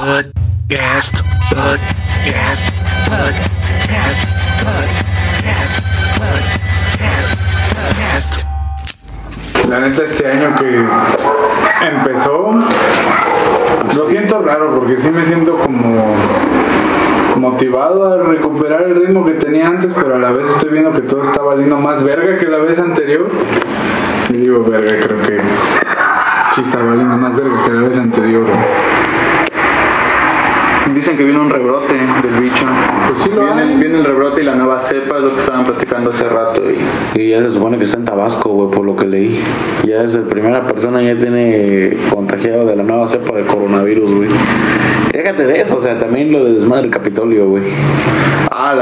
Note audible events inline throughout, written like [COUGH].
Podcast, podcast, podcast, podcast, podcast, podcast. La neta, este año que empezó, lo siento raro porque sí me siento como motivado a recuperar el ritmo que tenía antes, pero a la vez estoy viendo que todo está valiendo más verga que la vez anterior. Y digo, verga, creo que sí está valiendo más verga que la vez anterior. Dicen que viene un rebrote del bicho. Pues sí lo viene, hay. viene el rebrote y la nueva cepa, es lo que estaban platicando hace rato. Y Y ya se supone que está en Tabasco, güey, por lo que leí. Ya es la primera persona ya tiene contagiado de la nueva cepa de coronavirus, güey. Déjate de eso, o sea, también lo de desmadre del Capitolio, güey.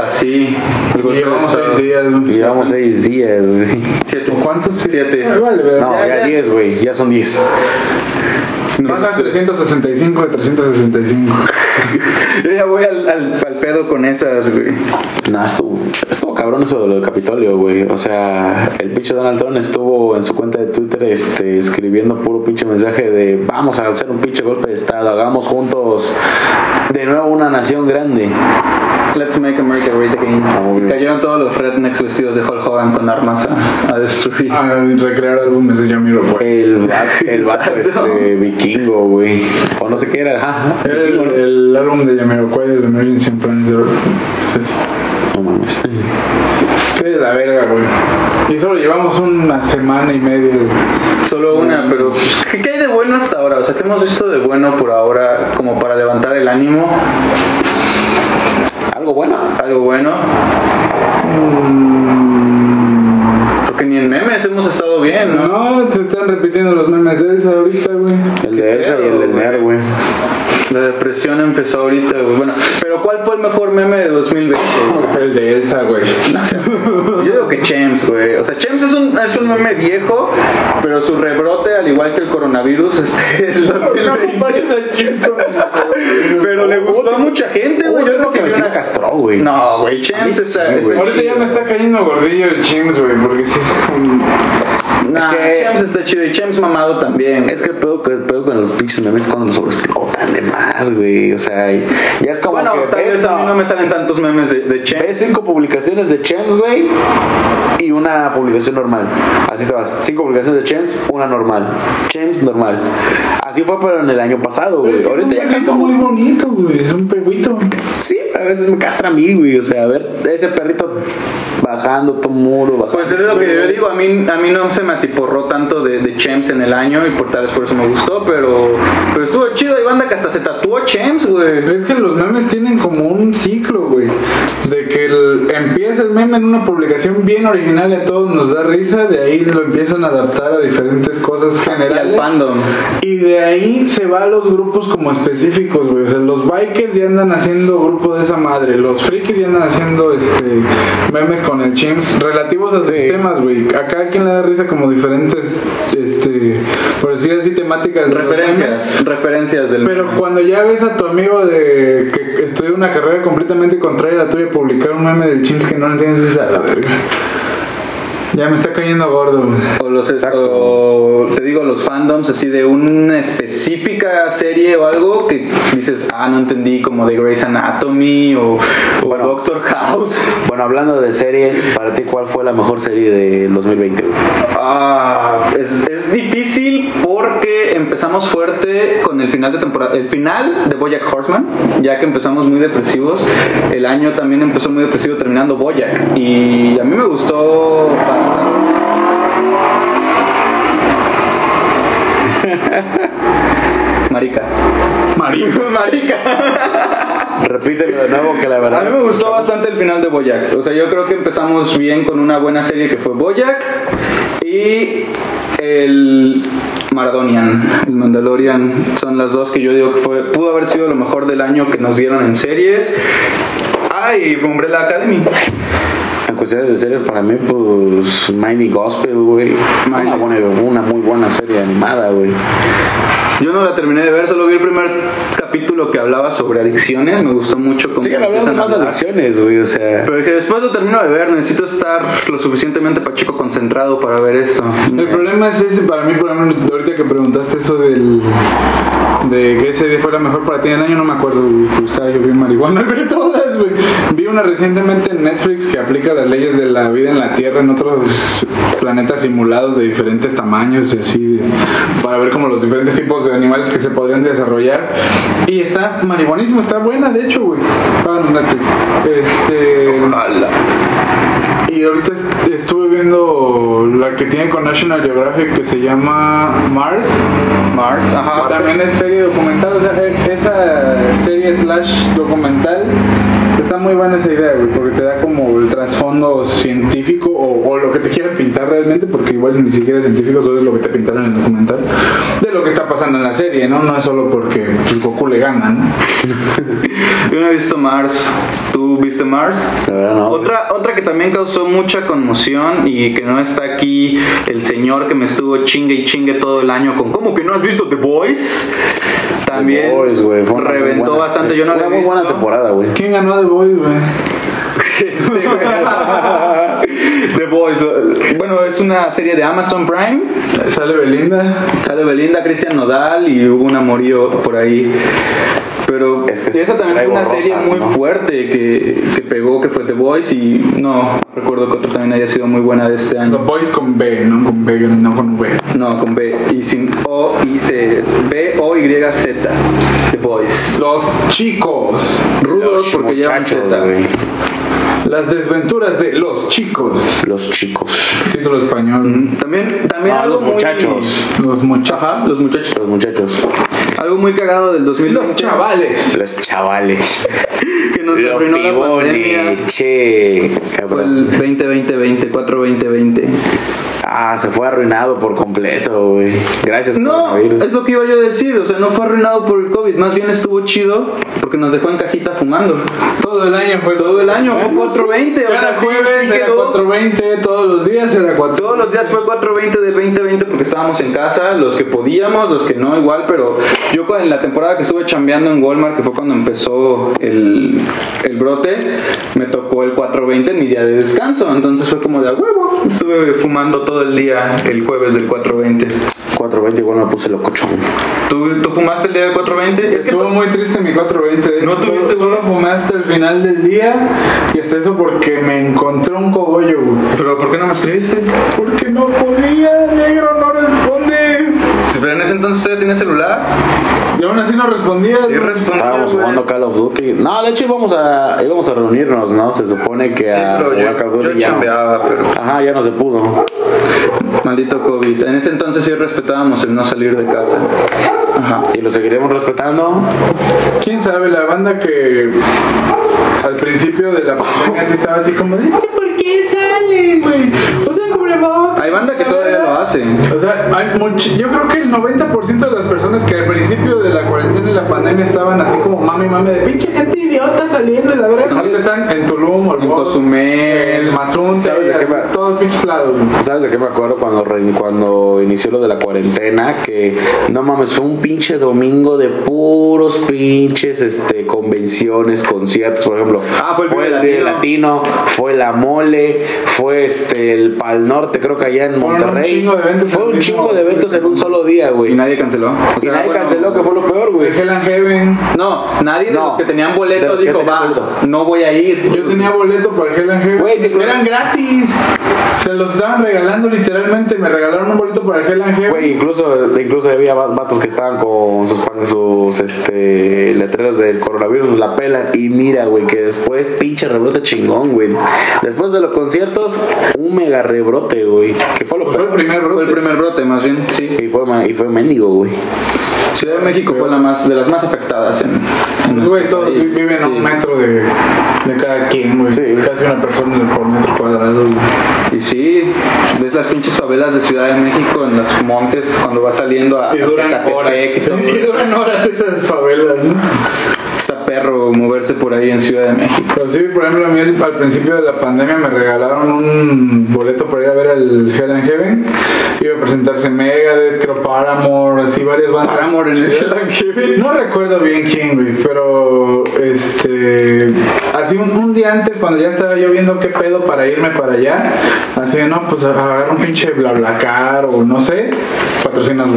sí. Y golpe de llevamos seis días. güey. Llevamos seis días, güey. Siete. ¿Cuántos? Siete. Ay, vale. No, Ya, ya ya. diez, güey, ya son diez. Pasa 365 de 365. Yo ya voy al, al, pedo con esas, güey. Nah, estuvo, estuvo cabrón eso de lo del Capitolio, güey. O sea, el pinche Donald Trump estuvo en su cuenta de Twitter este, escribiendo puro pinche mensaje de vamos a hacer un pinche golpe de Estado, hagamos juntos de nuevo una nación grande. Let's make America great again. Obvio. Y cayeron todos los rednecks vestidos de Hulk Hogan con armas a, a destruir. A recrear álbumes de Jamiroquai. El, el vato este, vikingo, güey. O no sé qué era. Ajá, Era el, vikingo, ¿no? el álbum de Jamiroquai, el Emergency Plan de No mames. Qué de la verga, güey. Y solo llevamos una semana y media. Solo una, pero pues, ¿qué, qué hay de bueno hasta ahora? O sea, ¿qué hemos visto de bueno por ahora como para levantar el ánimo? Algo bueno. Algo bueno. Porque ni en memes hemos estado bien, ¿no? No, se están repitiendo los memes de esa ahorita, güey. El de Elsa y el del Ner, güey. La depresión empezó ahorita, güey. Bueno, pero ¿cuál fue el mejor meme de 2020? güey? [LAUGHS] El de Elsa, güey. Yo digo que Chems, güey. O sea, Chems es un, es un meme viejo, pero su rebrote, al igual que el coronavirus, [LAUGHS] este es el 2020. pero le gustó a mucha gente, güey. Yo creo que me sí me una... castró, güey. No, güey, Chems sí, está, güey. está Ahorita ya me está cayendo gordillo el Chims, güey, porque sí. [LAUGHS] Nah, Es que- Chems está chido y Chems mamado también. Es que el pedo, pedo con los pinches memes es cuando los sobreexplotan de más, güey. O sea, ya es como bueno, que tal vez a mí no me salen tantos memes de, de Chems. ves cinco publicaciones de Chems, güey, y una publicación normal. Así te vas. Cinco publicaciones de Chems, una normal. Chems normal. Así fue, pero en el año pasado, güey. es que Ahorita ya un perrito cantó muy bonito, güey. Es un peguito. Sí, a veces me castra a mí, güey. O sea, a ver, ese perrito bajando todo muro, bajando. Pues es lo que yo digo, a mí, a mí no se me atiporró tanto de, de Chems en el año y por tal vez por eso me gustó, pero, pero estuvo chido. Hay banda que hasta se tatuó Chems, güey. Es que los memes tienen como un ciclo, güey. Empieza el meme en una publicación bien original y a todos nos da risa. De ahí lo empiezan a adaptar a diferentes cosas Y al generales. fandom. Y de ahí se va a los grupos como específicos, güey. O sea, los bikers ya andan haciendo grupo de esa madre. Los frikis ya andan haciendo este memes con el chimps relativos a sus temas, güey. A cada quien le da risa como diferentes, este, por decir así, temáticas. memes. Referencias, referencias del Pero cuando ya ves a tu amigo de que estudia una carrera completamente contraria a la tuya publicar un meme del chimps que no entiendes, a la verga. Ya me está cayendo gordo. O los o te digo los fandoms así de una específica serie o algo que dices, ah, no entendí, como de Grey's Anatomy o, o Doctor House. Bueno, hablando de series, para ti, ¿cuál fue la mejor serie del 2020, güey? Ah, es, es difícil porque empezamos fuerte con el final de temporada, el final de Bojack Horseman, ya que empezamos muy depresivos. El año también empezó muy depresivo terminando Bojack y a mí me gustó bastante. [LAUGHS] Marica. Marica. [LAUGHS] Marica. Repítelo de nuevo, que la verdad. A mí me gustó bastante el final de Boyack. O sea, yo creo que empezamos bien con una buena serie que fue Boyack y el Maradonian, el Mandalorian. Son las dos que yo digo que fue, pudo haber sido lo mejor del año que nos dieron en series. Ah, y Umbrella Academy. Cuestiones de series, para mí, pues, Mighty Gospel, güey. Una, buena, una muy buena serie animada, güey. Yo no la terminé de ver, solo vi el primer capítulo que hablaba sobre adicciones. Me gustó mucho cómo Sí, que empiezan más adicciones, güey, o sea. Pero que después lo termino de ver, necesito estar lo suficientemente pacheco concentrado para ver esto. El problema es ese, para mí, por ejemplo, ahorita que preguntaste eso del. de qué serie fue la mejor para ti del año, no me acuerdo, estaba yo bien marihuana [LAUGHS] ver todas, güey. Vi una recientemente en Netflix que aplica las leyes de la vida en la Tierra en otros planetas simulados de diferentes tamaños y así, para ver como los diferentes tipos de animales que se podrían desarrollar. Y está marihuanísimo, está buena, de hecho, güey. Este. Ojalá. Y ahorita est- estuve viendo la que tiene con National Geographic que se llama Mars. Mars, ajá. También es serie documental, o sea, e- esa serie slash documental muy buena esa idea, güey, porque te da como el trasfondo científico o, o lo que te quieran pintar realmente, porque igual ni siquiera es científico, solo es lo que te pintaron en el documental, de lo que está pasando en la serie, ¿no? No es solo porque pues, Goku le gana, ¿no? [LAUGHS] Yo no he visto Mars. ¿Tú viste Mars? La verdad, no. Otra, otra que también causó mucha conmoción y que no está aquí el señor que me estuvo chingue y chingue todo el año con ¿Cómo que no has visto The Boys? También The Boys, güey, reventó bastante. serie. Yo no la Una he muy visto. buena temporada, güey. ¿Quién ganó The Boys, güey? Güey. The Boys. Bueno, es una serie de Amazon Prime. Sale Belinda. Sale Belinda, Cristian Nodal y hubo un amorío por ahí. Pero Es que esa también fue una traigo serie rosas, muy ¿no? fuerte que, que pegó, que fue The Voice y no recuerdo que otra también haya sido muy buena de este The año. Boys con B, no con B, no con V. No, con B y sin O y C es B O Y Z. The Boys. Los chicos. Rudos Los porque llevan Z. Las desventuras de los chicos. Los chicos. Título español. También, también No, algo los muy- muchachos. Los muchachos. Ajá, los muchachos. Los muchachos. Algo muy cagado del 2020 Los chavales. Los chavales. Que nos Los arruinó la pandemia. pibones, che. Fue el Cabrón. 2020-20, 4-20-20. Ah, se fue arruinado por completo, güey. Gracias, No, es lo que iba yo a decir, o sea, no fue arruinado por el COVID, más bien estuvo chido porque nos dejó en casita fumando. Todo el año fue. Todo el año fue 420, o Cada sea, sí, jueves sí era quedó. 420, todos los días era 4. Todos los días fue 420 del 2020 porque estábamos en casa, los que podíamos, los que no, igual, pero yo en la temporada que estuve chambeando en Walmart, que fue cuando empezó el, el brote, me tocó el 420 en mi día de descanso, entonces fue como de a huevo, estuve fumando todo el día el jueves del 420. 420 igual me puse locochón. ¿Tú, tú fumaste el día del 420? Es que Estuvo muy triste mi 420. de ¿No tuviste solo, solo fumé hasta el final del día y hasta eso porque me encontré un cogollo, güey. ¿Pero por qué no me escribiste? Porque no podía, negro, no responde. Pero en ese entonces usted tenía celular. Y aún así no respondía. Sí, respondía, Estábamos güey. jugando Call of Duty. No, de hecho íbamos a, íbamos a reunirnos, ¿no? Se supone que Sí, a pero jugar Call of yo, Duty yo ya no. chambeaba, pero Ajá, ya no se pudo. maldito COVID. En ese entonces sí respetábamos el no salir de casa. Ajá. Y lo seguiremos respetando. ¿Quién sabe? La banda que al principio de la pandemia sí estaba así como, es que ¿por qué salen, güey? Usan cubrebocas. Hay banda que todavía lo hace. O sea, hay much- yo creo que el 90% de las personas que al principio de la cuarentena y la pandemia estaban así como mami, mami, de pinche gente idiota saliendo de la verdad. Ahorita están en Tulum, En Cozumel. en Mazunte, ¿Sabes de qué va? todos pinches lados. ¿Sabes de qué me acuerdo cuando, re- cuando inició lo de la cuarentena? Que no mames, fue un pinche domingo de puros pinches este, convenciones, conciertos, por ejemplo. Ah, fue el Vive el Vive Latino, fue la Mole, fue este el Pal Norte, creo que allá en un Monterrey. chingo de eventos fue un chingo de eventos en un solo día, Y güey. nadie canceló. O Y nadie bueno, canceló, que fue lo peor, güey. Hell and Heaven. No, nadie de No, los que tenían boletos dijo, va, boleto". no voy a ir. Yo tenía boleto para Hell and Heaven. Güey, sí. Eran gratis. Se los estaban regalando literalmente. Me regalaron un boleto para Hell and Heaven. Güey, incluso, incluso había va- vatos que estaban con sus, pan- sus este, letreros del coronavirus, la pelan. Y mira, güey, que después pinche rebrote chingón, güey. Después de los conciertos, un mega rebrote, güey. Que fue lo Pues fue el primer Fue brote. el primer brote, más bien, sí. Y fue, y fue mendigo, güey. Ciudad de México fue la más de las más afectadas en, en güey, todos país. viven a un metro de, de cada quien, güey. Sí. Casi una persona por metro cuadrado. güey. Y sí, ves las pinches favelas de Ciudad de México en los montes cuando vas saliendo a, Y duran horas. [LAUGHS] y duran horas esas favelas, ¿no? Está perro, moverse por ahí en Ciudad de México. Pero sí, por ejemplo, a mí al principio de la pandemia me regalaron un boleto para ir a ver al Hell and Heaven. Iba a presentarse Megadeth, creo Paramore, así varias bandas. Paramore en el Hell and Heaven. No recuerdo bien quién, güey, pero este. Así un, un día antes, cuando ya estaba yo viendo qué pedo para irme para allá, así de, no, pues agarrar un pinche BlaBlaCar o no sé, patrocinas,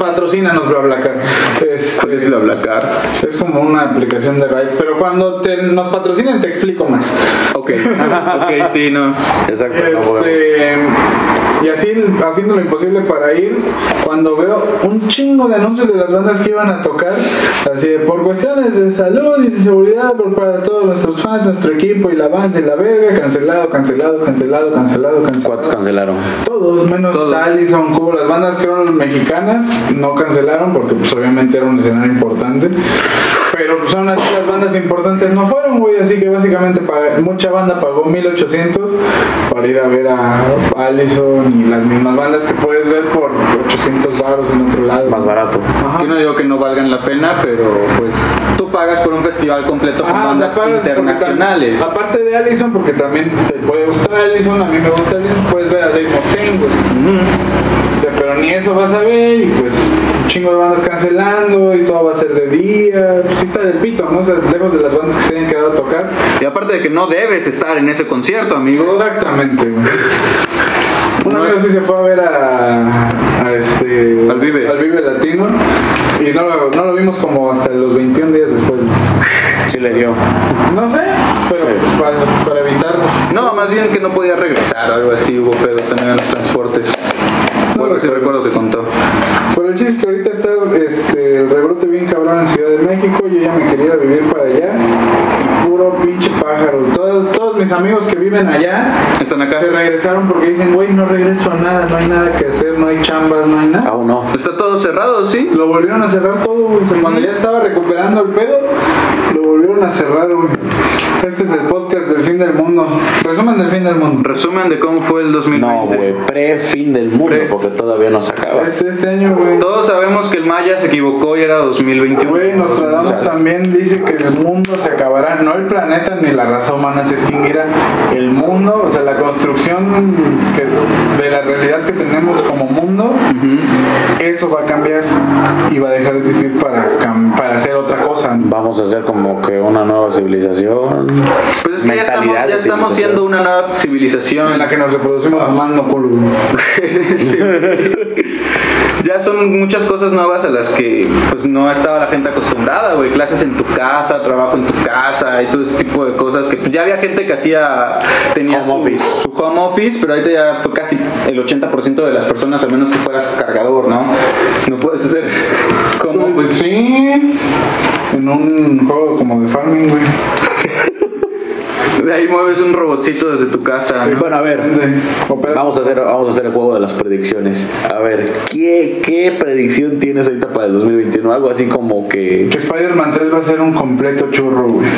Patrocínanos BlaBlaCar. Este, ¿Cuál es BlaBlaCar? es como una aplicación de rides, pero cuando te, nos patrocinen te explico más. Ok, [LAUGHS] ok, sí, no. Exacto, no. Este, y así haciendo lo imposible para ir, cuando veo un chingo de anuncios de las bandas que iban a tocar, así de por cuestiones de salud y de seguridad por para todos nuestros fans, nuestro equipo y la banda y la verga, cancelado, cancelado, cancelado, cancelado, cancelado. ¿Cuántos cancelaron? Todos, menos Todos. Allison, Cubo. Las bandas que eran mexicanas no cancelaron porque pues obviamente era un escenario importante. Pero pues aún así las bandas importantes no fueron, güey. Así que básicamente mucha banda pagó 1800 para ir a ver a Allison y las mismas bandas que puedes ver por 800 baros en otro lado. Más barato. Ajá. Yo no digo que no valgan la pena, pero pues tú pagas por un festival completo con o sea, bandas internacionales. Aparte de Allison, porque también te puede gustar Allison, a mí me gusta Allison, puedes ver a Dave Mustaine, güey. Pero ni eso vas a ver y pues un chingo de bandas cancelando y todo va a ser de día. Pues sí está del pito, ¿no? O sea, lejos de las bandas que se hayan quedado a tocar. Y aparte de que no debes estar en ese concierto, amigo. Exactamente, güey. Un No amigo es- sí se fue a ver a, a este... Al Vive. Al Vive Latino. Y no lo, no lo vimos como hasta los 21 días después. Sí le dio. No sé, pero para, para evitarlo. No, más bien que no podía regresar o algo así, hubo pedos también en los transportes. Recuerdo. recuerdo que contó. Pero el chiste es que ahorita está este, el rebrote bien cabrón en Ciudad de México. Yo ya me quería vivir para allá. Y puro pinche pájaro. Todos, todos mis amigos que viven allá ¿Están acá? se regresaron porque dicen, güey, no regreso a nada, no hay nada que hacer, no hay chambas, no hay nada. Aún no. Está todo cerrado, ¿sí? Lo volvieron a cerrar todo, güey. Cuando ya estaba recuperando el pedo, lo volvieron a cerrar, güey. Este es el podcast del fin del mundo. Resumen del fin del mundo. Resumen de cómo fue el 2020. No, güey. Pre-fin del mundo, Pre. porque todavía no se acaba. Este, este año, güey. Todos sabemos que el Maya se equivocó y era 2021. Güey, Nostradamus también dice que el mundo se acabará, no el planeta ni la raza humana se extinguirá, el mundo, o sea, la construcción que- de la realidad que tenemos como mundo, eso va a cambiar y va a dejar de existir para, para hacer otra cosa. Vamos a hacer como que una nueva civilización. Pues es que ya estamos, ya siendo una nueva civilización. En la que nos reproducimos mamando culo. [LAUGHS] Sí. ya son muchas cosas nuevas a las que pues no estaba la gente acostumbrada, güey. Clases en tu casa, trabajo en tu casa y todo ese tipo de cosas que pues, ya había gente que hacía tenía Home su, office. su home office, pero ahorita ya fue casi el 80% de las personas, al menos que fueras cargador, ¿no? No puedes hacer home Pues office. sí, en un juego como de farming, güey. [LAUGHS] De ahí mueves un robotcito desde tu casa. ¿no? Bueno, a ver. Vamos a hacer, vamos a hacer el juego de las predicciones. A ver, ¿qué, qué predicción tienes ahorita para el 2021? Algo así como que. Que Spider-Man 3 va a ser un completo churro, güey.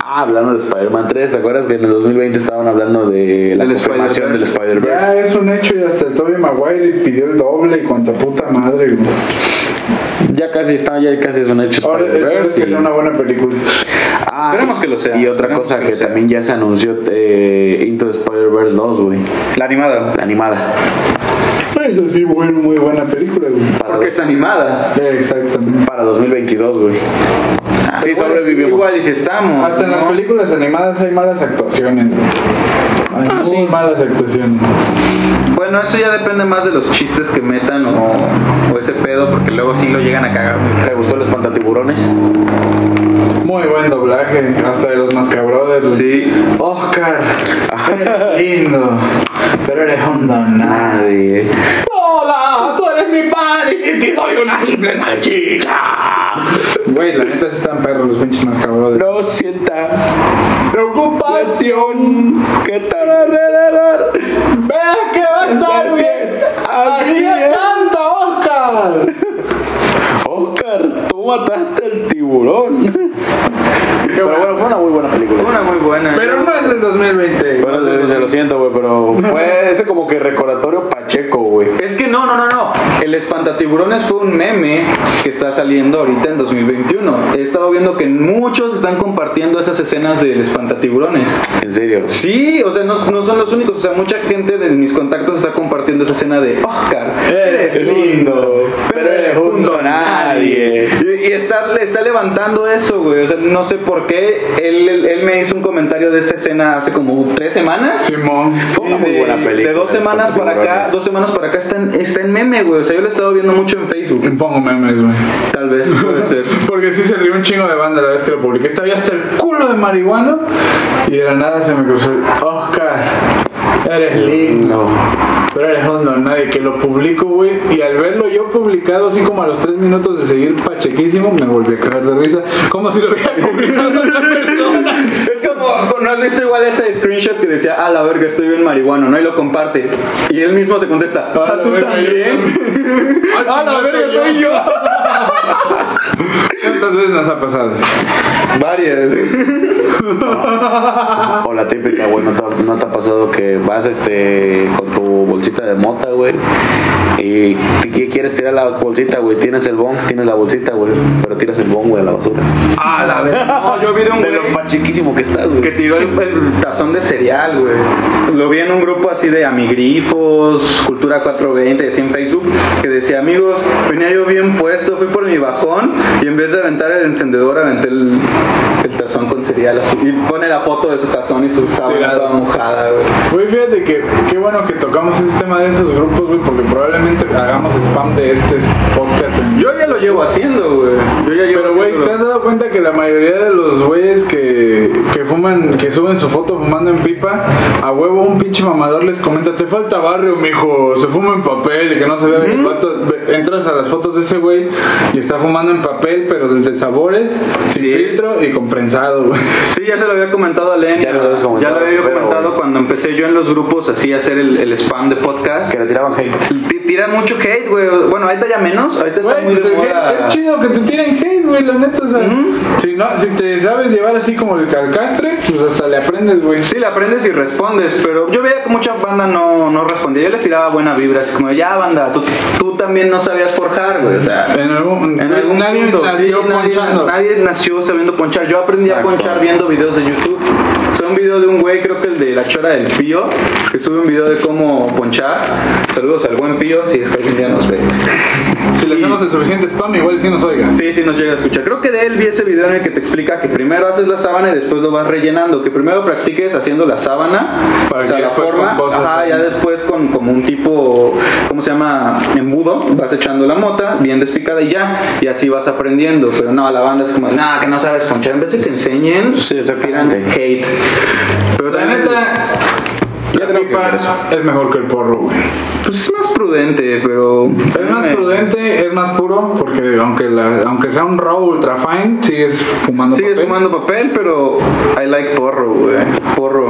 Ah, hablando de Spider-Man 3, ¿te acuerdas que en el 2020 estaban hablando de la Del confirmación del Spider-Verse. Ya es un hecho y hasta el Tobey Maguire pidió el doble y cuanta puta madre, güey. Ya casi está, ya casi es un hecho Ahora que sea y- una buena película. Ah, Esperemos que lo sea, Y otra cosa que que, también ya se anunció eh, Into the Spider-Verse 2, güey. La animada. La animada. Eso sí, muy, muy buena película, güey. Para, Porque es animada. Sí, exactamente. para 2022, güey. sí, Igual- sobrevivimos. Igual y si estamos. Hasta en las ¿no? películas animadas hay malas actuaciones, güey. Hay Ah, muy sí. malas actuaciones. Bueno, eso ya depende más de los chistes que metan o, o ese pedo, porque luego sí lo llegan a cagar muy ¿Te gustó el espantatiburones? Muy buen doblaje, hasta de los Mascabrothers. Sí. Oscar, eres [LAUGHS] lindo, pero eres un don Nadie. Mi padre y te soy una simple salchicha. Güey, la neta sí están perros los pinches Mascabrothers. No sienta Preocupación, que tal alrededor. vea que va a estar bien. Así es. canta Oscar. Oscar, tú mataste al tiburón. Pero bueno, fue una muy buena película. Una muy buena. Pero no es del 2020. Bueno, se, se lo siento, güey, pero fue ese como que recordatorio pacheco, güey. Es que no, no, no, no. El espantatiburones fue un meme que está saliendo ahorita en 2021. He estado viendo que muchos están compartiendo esas escenas del espantatiburones. En serio. Sí, o sea, no, no son los únicos. O sea, mucha gente de mis contactos está compartiendo esa escena de Oscar, eres lindo, pero eres un don nadie. Y, y está, está levantando eso, güey. O sea, no sé por qué. Él, él, él me hizo un comentario de esa escena hace como tres semanas. Simón. Fue una muy de, buena película. de dos semanas para acá, dos semanas para acá está en, está en meme, güey. O sea, yo lo he estado viendo mucho en Facebook. Pongo memes, güey. Tal vez puede [LAUGHS] ser. Porque sí se rió un chingo de banda la vez que lo publiqué. Estaba ya hasta el culo de marihuana. Y de la nada se me cruzó el Oscar, eres lindo. Pero eres don nadie que lo publico, güey. Y al verlo yo publicado, así como a los tres minutos de seguir pachequísimo, me volví a cagar de risa. Como si lo hubiera [LAUGHS] publicado otra persona. Es como, ¿no has visto igual ese screenshot que decía, ah, la verga, estoy bien marihuano, ¿no? Y lo comparte. Y él mismo se contesta, ah, la tú también. [LAUGHS] Ah, la verga, soy yo. ¿Cuántas veces nos ha pasado? Varias. [LAUGHS] O la típica, güey, ¿no te, no te ha pasado que vas este con tu bolsita de mota, güey? Y que quieres tirar la bolsita, güey. Tienes el bong, tienes la bolsita, güey. Pero tiras el bong, güey, a la basura. Ah, la verga. No, yo vi de un De lo güey pachiquísimo que estás, que güey. tiró el, el tazón de cereal, güey. Lo vi en un grupo así de amigrifos, Cultura 420, así en Facebook, que decía, amigos, venía yo bien puesto, fui por mi bajón y en vez de aventar el encendedor, aventé el, el tazón con cereal azul. Y pone la foto de su tazón y su sábana toda mojada, güey. Güey, fíjate que qué bueno que tocamos ese tema de esos grupos, güey, porque probablemente hagamos spam de este podcast en Yo ya lo llevo haciendo, güey. Yo ya llevo Pero, güey. ¿te has dado cuenta que la mayoría de los güeyes que, que fuman, que suben su foto fumando en pipa, a huevo un pinche mamador les comenta, te falta barrio, mijo, se fuma en papel, y que no se vea ve- entras a las fotos de ese güey y está fumando en papel, pero desde sabores, sin Sí. filtro y con prensado, güey. Sí, ya se lo había comentado a Lenny. Ya lo Ya lo había pero, comentado güey. cuando empecé yo en los grupos así a hacer el, el spam de podcast. Que le tiraban hate. T- Tiran mucho hate, güey. Bueno, ahorita ya menos. Ahorita está Güey, muy pues de moda. hate- es chido que te tiren hate, güey, la neta, o sea, Ujú. si, no, si te sabes llevar así como el calcastre, pues hasta le aprendes, güey. Sí, le aprendes y respondes, pero yo veía que mucha banda no, no respondía. Yo les tiraba buena vibra, así como, ya banda, tú, tú también no sabías forjar, güey. O sea, En algún, en algún nadie punto, nació sí, nadie, nació sabiendo ponchar. Yo aprendí Exacto. a ponchar viendo videos de YouTube. O sea, un video de un güey, creo que el de la chora del pío, que sube un video de cómo ponchar. Saludos al buen pío, si es que algún día nos ve. Si le hacemos el suficiente spam, igual sí nos oiga. Sí, sí nos llega a escuchar. Creo que de él vi ese video en el que te explica que primero haces la sábana y después lo vas rellenando. Que primero practiques haciendo la sábana, Para o sea, que la forma, ajá, ya después con como un tipo, ¿cómo se llama? Embudo, vas echando la mota, bien despicada y ya, y así vas aprendiendo. Pero no, la banda es como, no, que no sabes ponchar. En vez de que enseñen, Sí, tiran hate. Pero La también neta, Ya la pipa es mejor que el porro, güey. pues es más prudente, pero... Es más prudente, es más puro, porque aunque la, aunque sea un raw ultra fine, sigues fumando Sigues papel. fumando papel, pero I like porro, güey. Porro.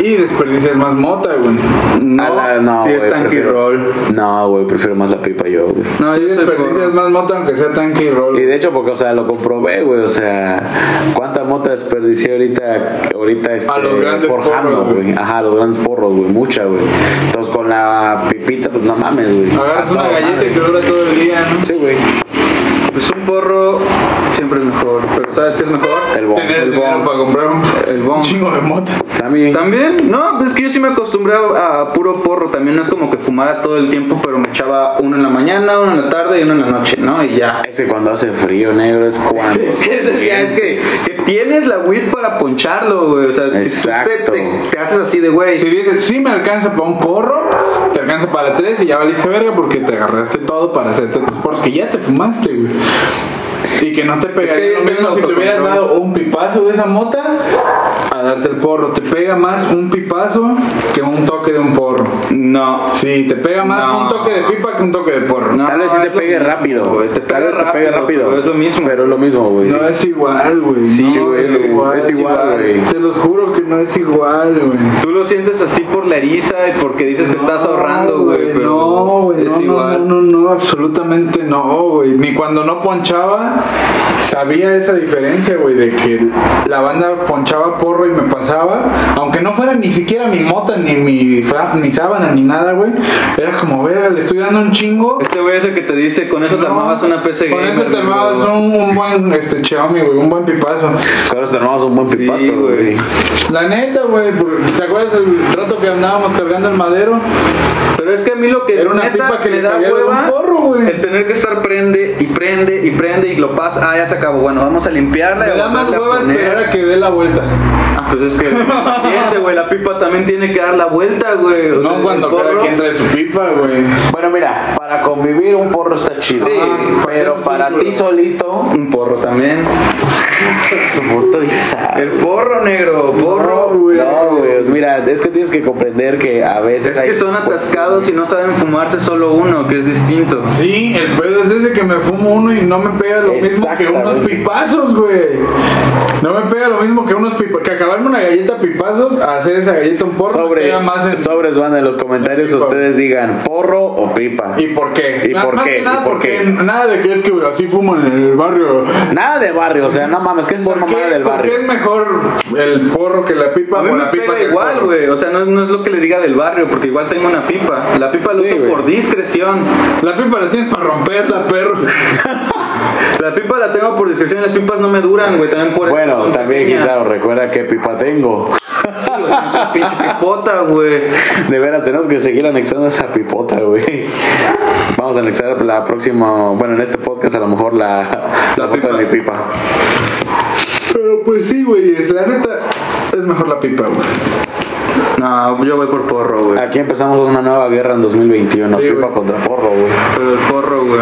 Y desperdicias más mota, güey. No, A la- no, si es tanque roll. No, güey, prefiero más la pipa yo, güey. No, yo desperdicias más mota aunque sea tanque y roll. Y de hecho, porque, o sea, lo comprobé, güey, o sea, ¿cuánta mota desperdicié ahorita, ahorita este, A los grandes forjando, porros, güey. Ajá, a los grandes porros, güey, mucha, güey. Entonces, con la pipita, pues no mames, güey. Agarras A una galleta madre. y que dura todo el día, ¿no? Sí, güey. Pues un porro siempre es mejor. Pero ¿sabes qué es mejor? El bon. Tener el dinero bong. para comprar un, El bong. un [LAUGHS] chingo de mota. También. También, no, pues es que yo sí me acostumbré a, puro porro. También no es como que fumara todo el tiempo, pero me echaba uno en la mañana, uno en la tarde y uno en la noche, ¿no? Y ya. Ese cuando hace frío negro es cuando. [LAUGHS] Es que, es, es que, que tienes la weed para poncharlo, güey. O sea, si tú te, Exacto. te- te haces así de güey. Si dices, sí me alcanza para un porro, te alcanza para tres y ya valiste verga porque te agarraste todo para hacerte tus porros que ya te fumaste. Y que no te pegaría ahí lo está el mismo si te hubieras dado un pipazo de esa mota a darte el porro. Te pega más un pipazo que un toque de un porro. No. Sí, te pega más No. un toque de pipa que un toque de porro. No, Tal vez sí te es lo pegue mismo, rápido. güey. Te Tal pega vez te pegue rápido, rápido. pero es lo mismo. Pero es lo mismo, güey. sí. No es igual, güey. Sí, no güey, es igual. es igual, güey. Se los juro que no es igual, güey. Tú lo sientes así por la eriza y porque dices que estás ahorrando, güey. Absolutamente no, güey. Ni cuando no ponchaba, sabía esa diferencia, güey, de que la banda ponchaba porro y me pasaba, aunque no fuera ni siquiera mi mota, ni mi, mi sábana, ni nada, güey. Era como, verga, le estoy dando un chingo. Este güey es el que te dice, con eso te No, armabas una PC Con gamer. eso te armabas un, un buen este, Xiaomi, güey, un buen pipazo. Claro, te armamos un buen Sí, pipazo, güey. güey. La neta, güey, ¿te acuerdas el rato que andábamos cargando el madero? Pero es que a mí lo que Era una neta pipa que me le da hueva, güey. el tener que estar prende y prende y prende y lo pasa, ah, ya se acabó, bueno, vamos a limpiarla. y Me da más hueva esperar a que dé la vuelta. Ah, pues es que es paciente, güey, la pipa también tiene que dar la vuelta, güey. O sea, No cuando cada quien trae su pipa, güey. Bueno, mira, para convivir un porro está chido. Sí, pero un para ti solito, Un porro también. su puto. El porro negro, porro. No, güey. No, güey, pues mira, es que tienes que comprender que a veces Es que hay- son atascados y no saben fumarse solo uno, que es distinto. Sí, el pedo es ese que me fumo uno y no me pega lo mismo que unos pipazos, güey. No me pega lo mismo que unos pipazos. Que acabarme una galleta pipazos a hacer esa galleta un porro. Sobre, pega más en- sobres, van en los comentarios Pipa. ustedes digan porro o pipa. ¿Y por qué? ¿Y por más qué? que nada ¿Y por porque qué? nada de que es que así fumo en el barrio. Nada de barrio, o sea, no mames, que es esa ¿Por qué, mamada del por qué barrio. es mejor el porro que la pipa A mí o me la pipa pega que igual, güey. O sea, no, no es lo que le diga del barrio, porque igual tengo una pipa. La pipa la Sí, uso por discreción. La pipa la tienes para romperla, perro. [LAUGHS] La pipa la tengo por discreción. Las pipas no me duran, güey. También por eso Bueno, también pequeñas. quizá recuerda qué pipa tengo. Sí, güey, no es una pinche pipota, güey. De veras, tenemos que seguir anexando esa pipota, güey. Vamos a anexar la próxima, bueno, en este podcast a lo mejor la, la, La foto pipa. de mi pipa. Pero pues sí, güey. es- La neta es mejor la pipa, güey. No, yo voy por porro, güey. Aquí empezamos una nueva guerra en 2021, Sí, pipa güey. contra porro, güey. Pero el porro, güey.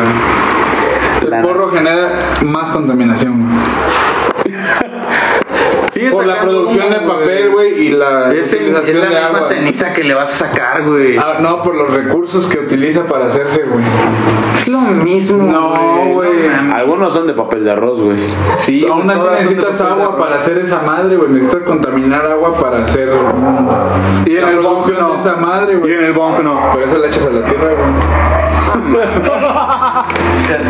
El porro genera más contaminación, güey. [LAUGHS] Sigue Por la producción de papel, güey, y la Es, el- es utilización la de misma agua. ceniza que le vas a sacar, güey. Ah, no, por los recursos que utiliza para hacerse, güey. Es lo mismo, No, güey. Algunos son de papel de arroz, güey. Sí, Aún así necesitas agua para hacer esa madre, güey. Necesitas contaminar agua para hacer Y en la el producción no. de esa madre, Y güey. en el bong no. Por eso la echas a la tierra, güey.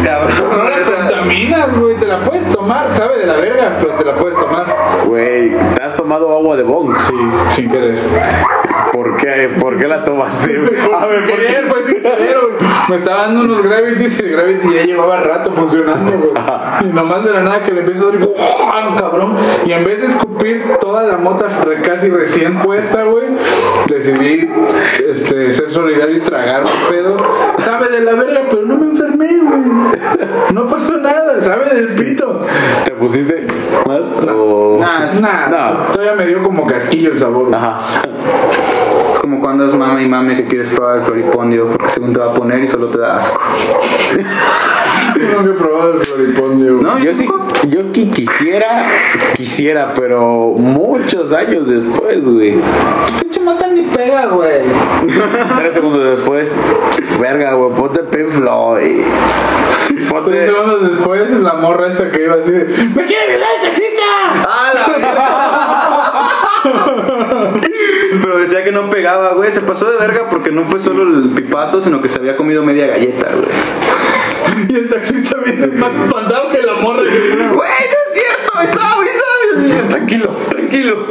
Cabrón. No la contaminas, güey. Te la puedes tomar, sabe de la verga, pero te la puedes tomar. Güey, ¿te has tomado agua de bong? Sí, sin querer. ¿Por qué? ¿Por qué la tomaste? [LAUGHS] A ver, ¿por qué? fue sin querer, güey. Me estaba dando unos gravities y el gravity ya llevaba rato funcionando, güey. Y nomás de la nada que le empiezo a dar, ¡ah, cabrón! Y en vez de escupir toda la mota casi recién puesta, güey, decidí este, ser solidario y tragar un pedo. Sabe de la verga, pero no me güey. No pasó nada, sabe del pito. ¿Te pusiste más? O... Nah, Nah, No. todavía me dio como casquillo el sabor. Ajá. Es como cuando es mama y mame que quieres probar el floripondio porque según te va a poner y solo te da asco. No he probado el floripondio, güey. ¿No? Yo sí, yo qui- quisiera, quisiera, pero muchos años después, güey. Pinche mata ni pega, güey. [LAUGHS] Tres segundos después, verga, güey, ponte Pink Floyd. Tres Ponte... segundos después, la morra esta que iba así de, ¡Me quiere violar el taxista! ¡Ah, la [LAUGHS] Pero decía que no pegaba, güey. Se pasó de verga porque no fue solo el pipazo, sino que se había comido media galleta, güey. [LAUGHS] Y el taxista viene más espantado que la morra. Güey, no es cierto. [LAUGHS] Tranquilo, tranquilo.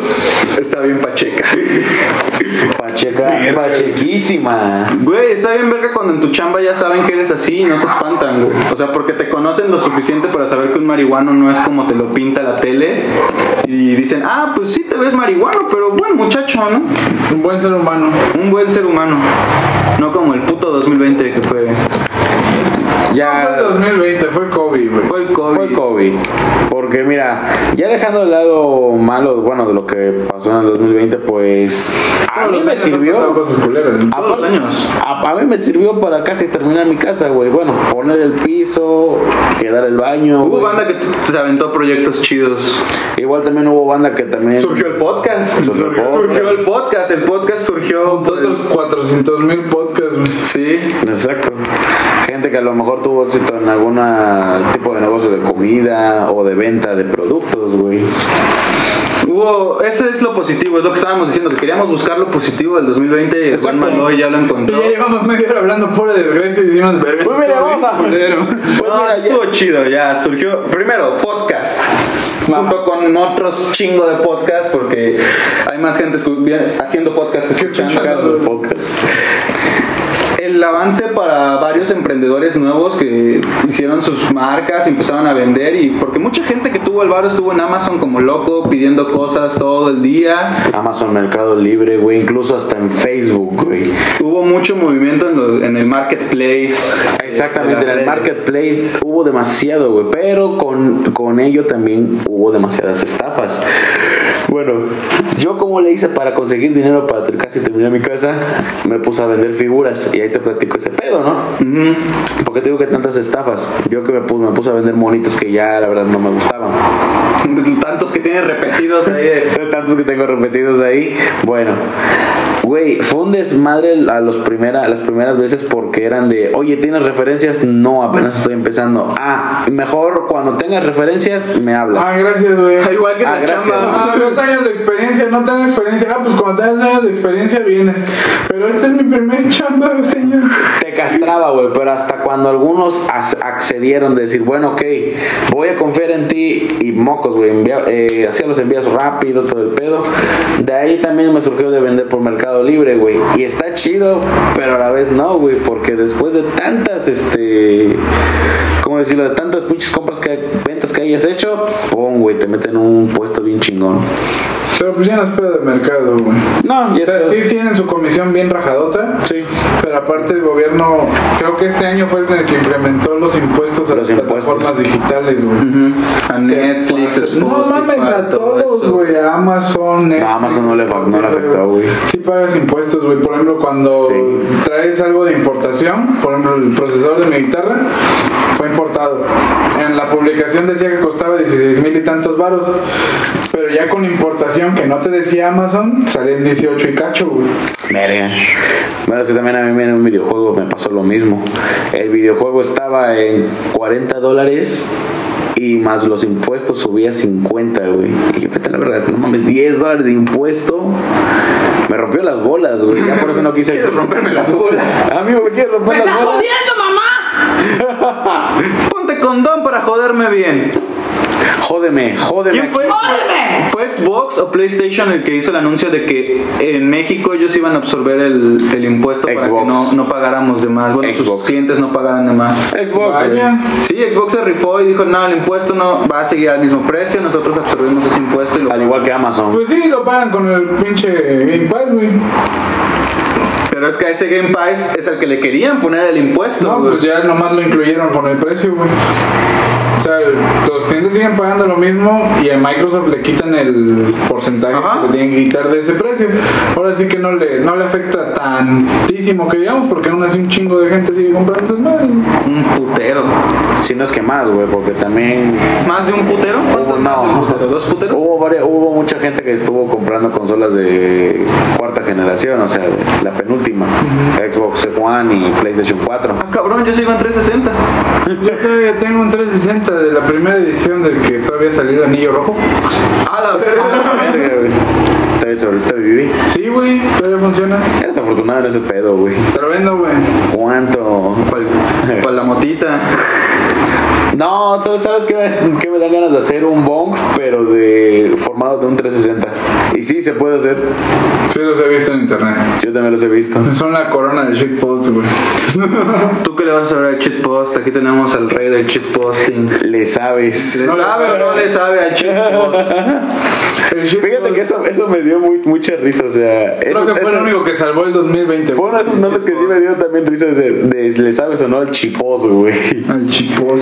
Está bien pacheca. Pacheca, pachequísima. Güey, está bien verga cuando en tu chamba ya saben que eres así y no se espantan, güey. O sea, porque te conocen lo suficiente para saber que un marihuano no es como te lo pinta la tele. Y dicen, ah, pues sí te ves marihuano, pero buen muchacho, ¿no? Un buen ser humano. Un buen ser humano. No como el puto 2020 que fue. Fue Ya 2020, fue COVID, güey. Fue el COVID. fue COVID. Porque mira, ya dejando de lado malo, bueno, de lo que pasó en el 2020, pues a Todos mí me sirvió. cosas culeras, ¿no? Todos los años. A, a mí me sirvió para casi terminar mi casa, güey. Bueno, poner el piso, quedar el baño. Hubo güey. banda que se aventó proyectos chidos. Igual también hubo banda que también. Surgió el podcast. Surgió el podcast. Surgió el podcast. El podcast surgió. Otros 400 mil podcasts. Sí. Exacto. Gente que a lo mejor mejor tuvo éxito en algún tipo de negocio de comida o de venta de productos, güey. Hubo, ese es lo positivo, es lo que estábamos diciendo, que queríamos buscar lo positivo del 2020 y. Juan Mandoy ya lo Y encontró. ya llevamos media hora hablando pura desgracia y decimos, verga, Pues mira, vamos a- culero". [LAUGHS] Pues No, mira, ya- estuvo chido, ya surgió. Primero, podcast. Junto con otros chingo de podcast, porque hay más gente haciendo podcast que escuchando. podcast. El avance para varios emprendedores nuevos que hicieron sus marcas y empezaron a vender. y Porque mucha gente que tuvo el bar estuvo en Amazon como loco pidiendo cosas todo el día. Amazon Mercado Libre, güey, incluso hasta en Facebook, güey. Hubo mucho movimiento en, lo- en el marketplace. Exactamente, de en el marketplace hubo demasiado, güey, pero con, con ello también hubo demasiadas estafas. Bueno, yo como le hice para conseguir dinero para casi terminar mi casa, me puse a vender figuras y ahí te platico ese pedo, ¿no? Porque te digo que tantas estafas. Yo que me puse, me puse a vender monitos que ya la verdad no me gustaban. [LAUGHS] Tantos que tienen repetidos ahí. [LAUGHS] tantos que tengo repetidos ahí. Bueno, güey, fue un desmadre a, los primera, las primeras veces porque eran de, oye, ¿tienes referencias? No, apenas estoy empezando. Ah, mejor cuando tengas referencias me hablas. Ah, gracias, güey. Ah, [LAUGHS] Igual que Ah, la gracias. chamba. Ah, dos años de experiencia, no tengo experiencia. Ah, pues cuando tengas años de experiencia vienes. Pero este es mi primer [LAUGHS] chamba, señor. Te castraba, güey, pero hasta cuando algunos accedieron de decir, bueno, ok, voy a confiar en ti y mocos, güey, envía- eh, hacía los envíos rápido, todo el pedo. De ahí también me surgió de vender por Mercado Libre, güey. Y está chido, pero a la vez no, güey, porque después de tantas, este, ¿cómo decirlo? De tantas pinches compras que, ventas que hayas hecho, pum, güey, te meten en un puesto bien chingón. Pero pues ya no es pedo de mercado, güey. No, O sea, sí tienen su comisión bien rajadota. Sí. Pero aparte el gobierno, creo que este año fue el que implementó los impuestos a Los las impuestos. plataformas digitales, güey. A Netflix, Spotify, No mames a todo todos, güey. A Amazon, Netflix. No, Amazon no le no le afectó, güey. Sí pagas impuestos, güey. Por ejemplo, cuando Sí. traes algo de importación, por ejemplo, el procesador de mi guitarra fue importado. En la publicación decía que costaba 16 mil y tantos varos. Pero ya con importación que no te decía Amazon, salía en 18 y cacho, güey. Verga. Bueno, es que también a mí en un videojuego me pasó lo mismo. El videojuego estaba en 40 dólares y más los impuestos subía a 50, güey. Y yo, la verdad, no mames, 10 dólares de impuesto. Me rompió las bolas, güey. Ya por eso no quise. Romperme las bolas. Amigo, me quieres romper las bolas. Ponte condón para joderme bien. Jódeme, jódeme. ¿Quién fue? ¿Fue Xbox o PlayStation el que hizo el anuncio de que en México ellos iban a absorber el, el impuesto para que no, no pagáramos de más? Bueno, sus clientes no pagaran de más. Xbox. Vaya. Sí, Xbox se rifó y dijo, no, el impuesto no va a seguir al mismo precio, nosotros absorbimos ese impuesto y lo Al igual que Amazon. Pues sí, lo pagan con el pinche Game Pass, güey. Pero es que a ese Game Pass es al que le querían poner el impuesto. No, pues ya nomás lo incluyeron con el precio, güey. O sea, los clientes siguen pagando lo mismo y a Microsoft le quitan el porcentaje Ajá. que le tienen que quitar de ese precio. Ahora sí que no le, no le afecta tantísimo que digamos, porque aún así un chingo de gente sigue comprando madre. Un putero. Si no es que más, güey, porque también ¿Más de un putero? ¿Cuántos Hubo- más de un no. putero? ¿Dos puteros? Hubo, varia- hubo mucha gente que estuvo comprando consolas de cuarta generación, o sea, de la penúltima, Xbox One y PlayStation 4. Ah, cabrón, yo sigo en 360. Yo todavía tengo un 360 de la primera edición del que todavía salió el anillo rojo. Ah, la verga. Güey. Todavía viví. Sí, güey, todavía funciona. Eres afortunado en ese pedo, güey. Te lo vendo, güey. ¿Cuánto? Para la motita. No, ¿sabes, sabes qué, me- qué me dan ganas de hacer? Un bong, pero de formado de un 360. Y sí, se puede hacer. Sí, los he visto en internet. Yo también los he visto. Son la corona del shitpost, güey. [LAUGHS] ¿Tú qué le vas a saber al shitpost? Aquí tenemos al rey del shitposting. Le sabes. ¿Le No le sabe o no le sabe al [LAUGHS] shitpost? Fíjate que eso, eso me dio muy, mucha risa, o sea... Creo eso- que fue eso- lo único que salvó el 2020. Fue uno de esos memes que sí me dio también risa de, de le sabes o no al chipos, güey. Al chipos.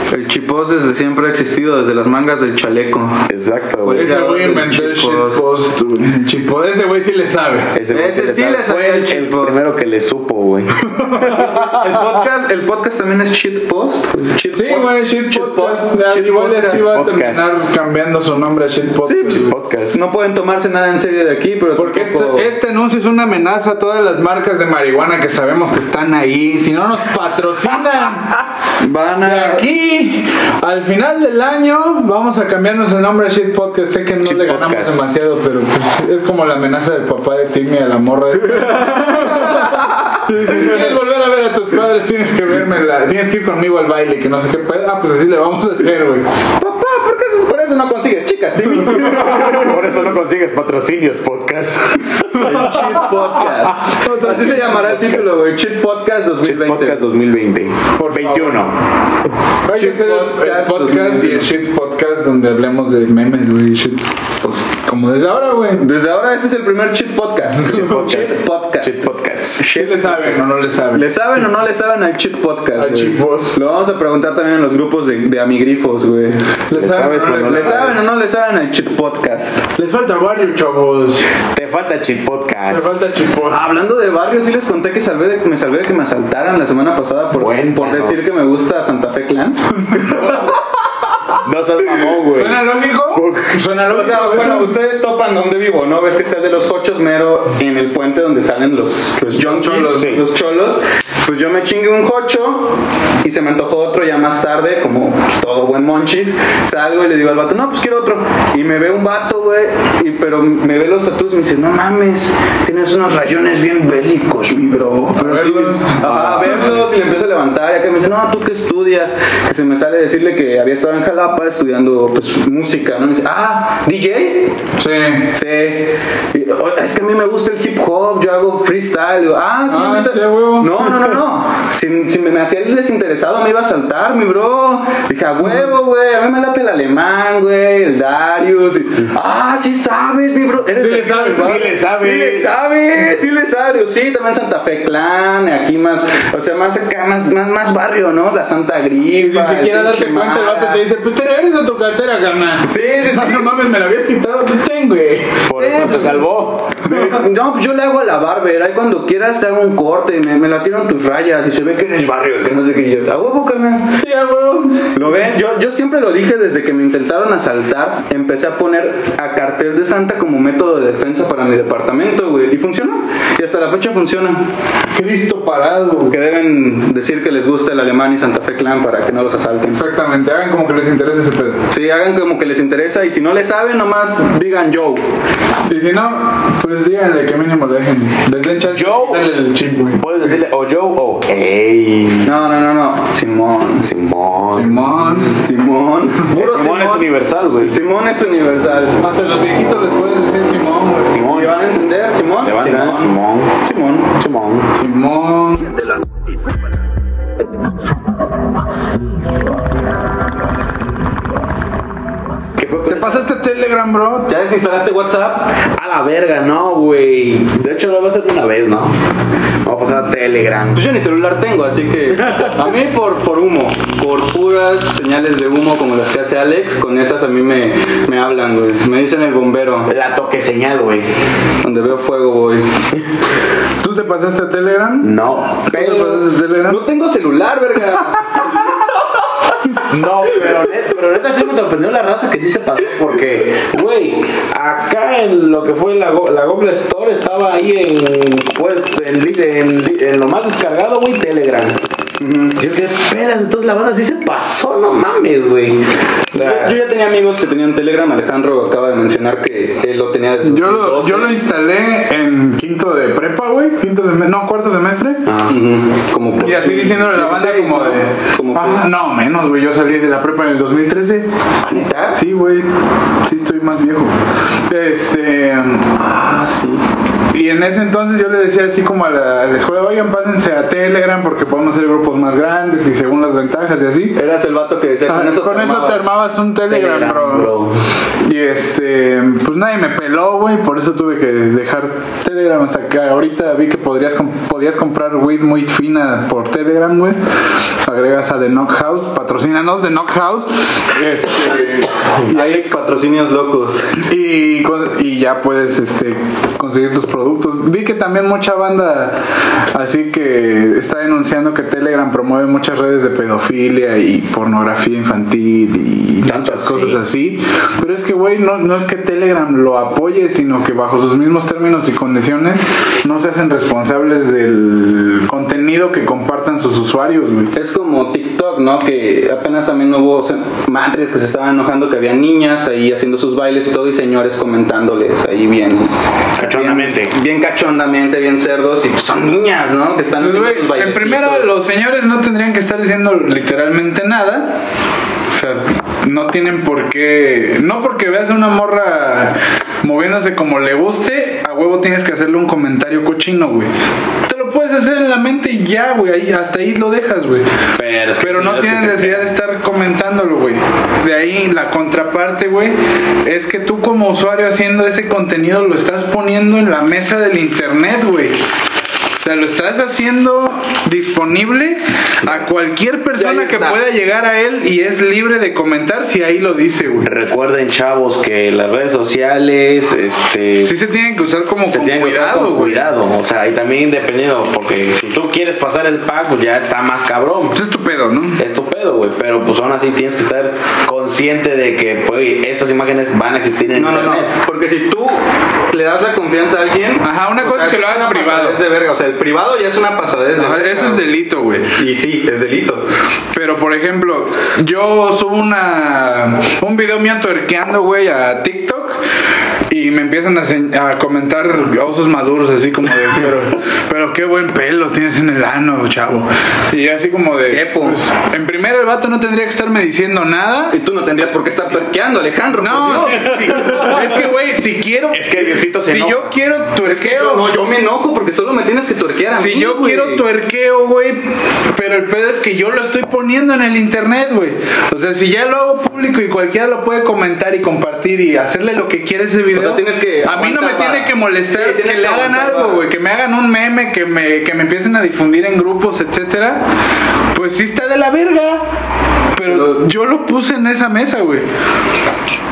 El chipos desde siempre ha existido, desde las mangas del chaleco. Exacto, güey. Ese güey inventó el shitpost. shitpost, güey. El shitpost, ese güey sí le sabe. Ese, güey Ese se sí sabe. le sabía Fue el el, shitpost. primero que le supo, güey. [LAUGHS] El podcast, el podcast también es shitpost. Shit Sí, güey, shit podcast. Shit Igual así va a terminar cambiando su nombre a shit podcast. Sí, güey. Podcast. No pueden tomarse nada en serio de aquí, pero Porque tampoco- este, este anuncio es una amenaza a todas las marcas de marihuana que sabemos que están ahí. Si no nos patrocinan van de a al final del año, vamos a cambiarnos el nombre a Shit Podcast. Sé que no Shit le ganamos Podcast. demasiado, pero pues, es como la amenaza del papá de Timmy a la morra. [LAUGHS] Y dice, Si quieres volver a ver a tus padres, tienes que verme la- tienes que ir conmigo al baile, que no sé qué pedo. Ah, pues así le vamos a hacer, güey. Papá, ¿por qué eso, por eso no consigues chicas, Timmy? [LAUGHS] Por eso no consigues patrocinios, podcast. El [LAUGHS] Cheat Podcast. Así se llamará el título, güey. Cheat Podcast Shit 2020. Podcast 2020. Por 21. Hay que Shit hacer el- el Podcast podcast y 2021. el Shit Podcast donde hablemos de memes, güey. Shit, pues como desde ahora, güey. Desde ahora este es el primer Cheat Podcast. Cheat Podcast. Shit Podcast. ¿Sí le saben o no le saben? ¿Le saben o no le saben al Cheat Podcast? Al Post. Lo vamos a preguntar también en los grupos de, de amigrifos, güey. ¿Le ¿Le sabes o no ¿Le le saben o no le saben al Cheat Podcast? Les falta barrio, chavos. Te falta Shit Podcast. Les falta chipos. Hablando de barrio, sí les conté que salvé de- me salvé de que me asaltaran la semana pasada por, por decir que me gusta Santa Fe Clan. [LAUGHS] No seas mamón, güey. ¿Suena lógico? Suena O lógico. sea, güey. bueno, ustedes topan donde vivo, ¿no? Ves que está el de los cochos mero en el puente donde salen los, los junkies, cholos, sí. los cholos. Pues yo me chingué un jocho y se me antojó otro ya más tarde, como pues, todo buen monchis. Salgo y le digo al vato, no, pues quiero otro. Y me ve un vato, güey, y- pero me ve los tatuajes y me dice, no mames, tienes unos rayones bien bélicos, mi bro. Pero sí, ajá, a verlos y le empiezo a levantar. Y acá me dice, no, ¿tú qué estudias? Que se me sale decirle que había estado en Jalapa estudiando pues música, ¿no? Me dice, ah, DJ. Sí. Sí. Y, "Oh, Es que a mí me gusta el hip hop, yo hago freestyle. Digo, ah, sí, Ah, sí, a. No, no, no, no. Si, si me, me hacía el desinteresado, me iba a saltar, mi bro. Dije, a huevo, güey. A mí me late el alemán, güey, el Darius. y, ah, sí sabes, mi bro. Eres Sí le sabes, sí le sabes. Sí le sabes, sí le sabes. Sí, también Santa Fe Clan, aquí más, o sea, más acá, más, más, más barrio, ¿no? La Santa Y Grifa. si siquiera darte cuenta, el vato te dice, pues te regreso tu cartera, carnal. Sí, sí, [LAUGHS] sí. Ah, no mames, me la habías quitado. Pues ten, güey. Por eso te salvó. No, pues yo le hago a la barber, ahí cuando quieras te hago un corte, me, me la tiran tus rayas y se ve que eres barrio, que no sé qué. Yo, a huevo, carnal. Sí, a huevo. Lo ven, yo, yo siempre lo dije desde que me intentaron asaltar, empecé a poner a cartel de Santa como método de defensa para mi departamento, güey. Y funcionó. Y hasta la fecha funciona. Cristo parado. Que deben decir que les gusta el alemán y Santa Fe Clan para que no los asalten. Exactamente, hagan como que les interese ese pedo. Sí, hagan como que les interesa y si no les saben, nomás digan yo. Y si no, pues díganle que mínimo le dejen. Les den chance. Yo- Dale el chip, güey. Puedes decirle o Joe o Ey. No, no, no, no. Simón. Simón. Simón. Simón. Puro Simón es universal, güey. Simón es universal. Hasta los viejitos les puedes decir Simón, güey. Simón. ¿Le van a entender, Simón? Le van a entender, Simón. Simón. Simón. Simón. ¿Qué ¿Te pasaste Telegram, bro? ¿Ya desinstalaste WhatsApp? A la verga, no, güey. De hecho, lo voy a hacer una vez, ¿no? Vamos a pasar a Telegram. Pues yo ni celular tengo, así que a mí por, por humo, por puras señales de humo como las que hace Alex, con esas a mí me, me hablan, güey. Me dicen el bombero, La toque señal, güey. donde veo fuego voy. ¿Tú te pasaste a Telegram? No, ¿Tú te pasaste a Telegram? No tengo celular, verga. [LAUGHS] No, pero neta, pero neta sí me sorprendió la raza que sí se pasó porque, güey, acá en lo que fue la, la Google Store estaba ahí en, pues, en, en- en lo más descargado, güey, Telegram. Yo qué pedas, entonces la banda sí se pasó, no mames, güey. O sea, Yo, yo ya tenía amigos que tenían Telegram, Alejandro acaba de mencionar que él lo tenía desde Yo lo, 2012. yo lo instalé en quinto de prepa, güey. Quinto semestre, no, cuarto semestre. Como por Y así diciéndole a la banda 16, como de... Como ah, no, menos, güey. Yo salí de la prepa en el 2013. ¿Ah, neta? Sí, güey. Sí, estoy más viejo. Este. Ah, sí. Y en ese entonces yo le decía así como a la, a la escuela, oigan, pásense a Telegram porque podemos hacer más grandes y según las ventajas y así. Eras el vato que decía, Ah, con eso, con eso te armabas un Telegram, Telegram, bro. bro. Y este, pues nadie me peló, güey, por eso tuve que dejar Telegram hasta que ahorita vi que podrías podías comprar weed muy fina por Telegram, güey. Agregas a The Knock House, patrocínanos The Knock House. Este, [LAUGHS] Y Alex patrocinios locos. y, ya puedes este, conseguir tus productos. Vi que también mucha banda así que está denunciando que Telegram promueve muchas redes de pedofilia y pornografía infantil y Tanto muchas cosas así. Pero es que, güey, no, no es que Telegram lo apoye, sino que bajo sus mismos términos y condiciones no se hacen responsables del contenido que compartan sus usuarios, güey. Es como TikTok, ¿no? Que apenas también hubo madres que se estaban enojando que había niñas ahí haciendo sus bailes y todo y señores comentándoles ahí bien Cachondamente. bien, bien cachondamente, bien cerdos y pues, son niñas, ¿no? Que están Pues, haciendo güey, sus en primera, los señores no tendrían que estar diciendo literalmente nada. O sea, no tienen por qué. No porque veas a una morra moviéndose como le guste, a huevo tienes que hacerle un comentario cochino, güey. Puedes hacer en la mente y ya, güey. Ahí, hasta ahí lo dejas, güey. Pero, Pero no tienes necesidad de estar comentándolo, güey. De ahí la contraparte, güey, es que tú como usuario haciendo ese contenido lo estás poniendo en la mesa del internet, güey. O sea, lo estás haciendo disponible a cualquier persona que pueda llegar a él y es libre de comentar si ahí lo dice, güey. Recuerden, chavos, que las redes sociales, este. Sí se tienen que usar como se con tienen que usar cuidado, con güey. cuidado, o sea, y también dependiendo, porque si tú quieres pasar el pack, pues ya está más cabrón. Pues es tu pedo, ¿no? Es tu pedo, güey, pero pues aún así tienes que estar consciente de que pues, estas imágenes van a existir en No, no, no. internet. Porque si tú le das la confianza a alguien. Ajá, una cosa sea, es que lo hagas privado. pasadez de verga. O sea, el privado ya es una pasadez de Ajá, verga. Eso es delito, güey. Y sí, es delito. Pero por ejemplo, yo subo una un video mío tuerqueando, güey, a TikTok y me empiezan a, a comentar osos maduros así como de, pero, pero qué buen pelo tienes en el ano, chavo. Y así como de, pues, en primera el vato no tendría que estarme diciendo nada. Y tú no tendrías por qué estar tuerqueando, Alejandro. No, sí, es que, güey, si quiero, Es que Diosito se si enoja. yo quiero tuerqueo, Yo, no, yo me enojo porque solo me tienes que tuerquear a Si mí, yo quiero tuerqueo, güey, pero el pedo es que yo lo estoy poniendo en el internet, güey. O sea, si ya lo hago público y cualquiera lo puede comentar y compartir y hacerle lo que quiere ese video. O sea, tienes que a mí no me tiene que molestar Sí, que que le hagan algo, güey, que me hagan un meme, que me, que me empiecen a difundir en grupos, etcétera. Pues sí está de la verga. Pero yo lo puse en esa mesa, güey.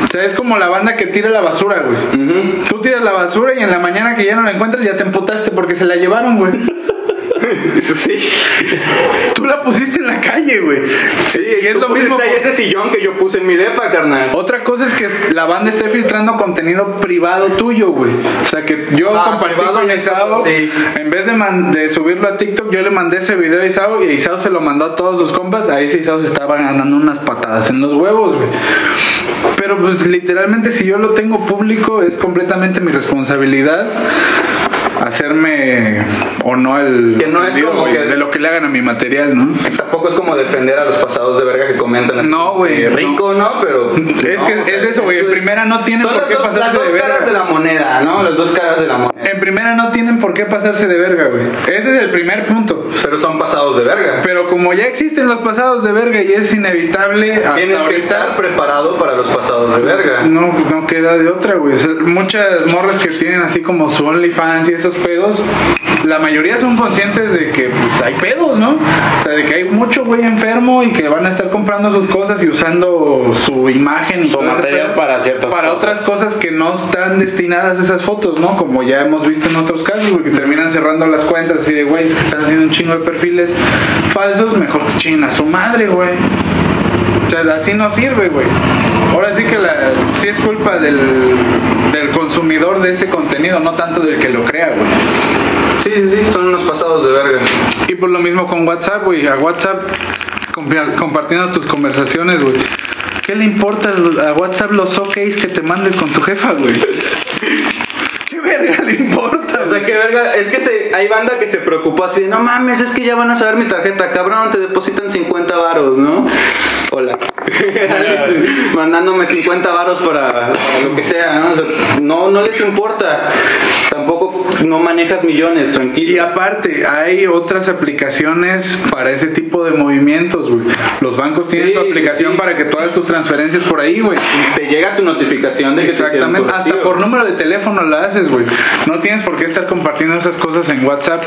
O sea, es como la banda que tira la basura, güey. Tú tiras la basura y en la mañana que ya no la encuentras ya te emputaste porque se la llevaron, güey. Sí. Tú la pusiste en la calle, güey. Sí, y es lo mismo. ahí ese sillón que yo puse en mi depa, carnal. Otra cosa es que la banda esté filtrando contenido privado tuyo, güey. O sea, que yo Ah, compartí con Isao. sí. En vez de, man- de subirlo a TikTok, yo le mandé ese video a Isao y Isao se lo mandó a todos sus compas. Ahí sí Isao se estaba ganando unas patadas en los huevos, güey. Pero pues literalmente si yo lo tengo público es completamente mi responsabilidad hacerme o no el Que no es ofendido, como güey, que- de lo que le hagan a mi material, ¿no? Tampoco es como defender a los pasados de verga que comentan. No, güey, que no. Rico, ¿no? Pero. Es no, que o sea, es eso, güey. En es- primera no tienen por las qué dos, las pasarse dos de caras verga. de la moneda, ¿no? Las dos caras de la moneda. En primera no tienen por qué pasarse de verga, güey. Ese es el primer punto. Pero son pasados de verga. Pero como ya existen los pasados de verga y es inevitable Tienes que estar preparado para los pasados de verga. no, no queda de otra, güey. O sea, muchas morras que tienen así como su OnlyFans y esos pedos, la mayoría son conscientes de que pues hay pedos, ¿no? O sea, de que hay mucho güey enfermo y que van a estar comprando sus cosas y usando su imagen y Su material para ciertas para cosas. otras cosas que no están destinadas a esas fotos, ¿no? Como ya hemos visto en otros casos, güey, que terminan cerrando las cuentas así de, güey, es que están haciendo un chingo de perfiles falsos, mejor que chinguen a su madre, güey. O sea, así no sirve, güey. Ahora sí que la, sí es culpa del, del consumidor de ese contenido, no tanto del que lo crea, güey. Sí, sí, sí, son unos pasados de verga. Y por lo mismo con WhatsApp, güey. A WhatsApp compartiendo tus conversaciones, güey. ¿Qué le importa a WhatsApp los OKs que te mandes con tu jefa, güey? [LAUGHS] ¿Qué verga le importa? O sea, que verga, es que se, hay banda que se preocupó así de, no mames, es que ya van a saber mi tarjeta, cabrón, te depositan 50 varos, ¿no? Hola. [LAUGHS] Mandándome 50 varos para, para lo que sea, ¿no? O sea, no, no les importa. Tampoco no manejas millones, Y tranquilo. aparte, hay otras aplicaciones para ese tipo de movimientos, güey. Los bancos tienen Sí, su aplicación sí. para que tú hagas tus transferencias por ahí, güey. Te llega tu notificación de que Exactamente, hasta por número de teléfono la haces, güey. No tienes por qué estar compartiendo esas cosas en WhatsApp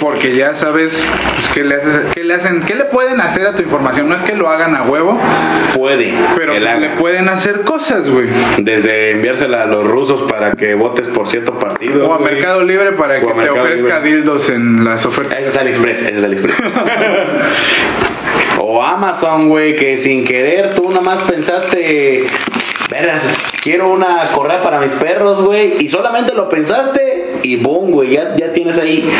porque ya sabes pues, qué, le haces, qué le hacen, qué le pueden hacer a tu información. No es que lo hagan a huevo, Puede. pero pues, la- le pueden hacer cosas, güey. Desde enviársela a los rusos para que votes por cierto partido. O a güey. Mercado Libre para O que te ofrezca Libre. dildos en las ofertas. Ese es AliExpress, ese es AliExpress. [LAUGHS] o Amazon, güey, que sin querer tú nomás pensaste, verás, quiero una correa para mis perros, güey, y solamente lo pensaste y boom, güey, ya, ya tienes ahí.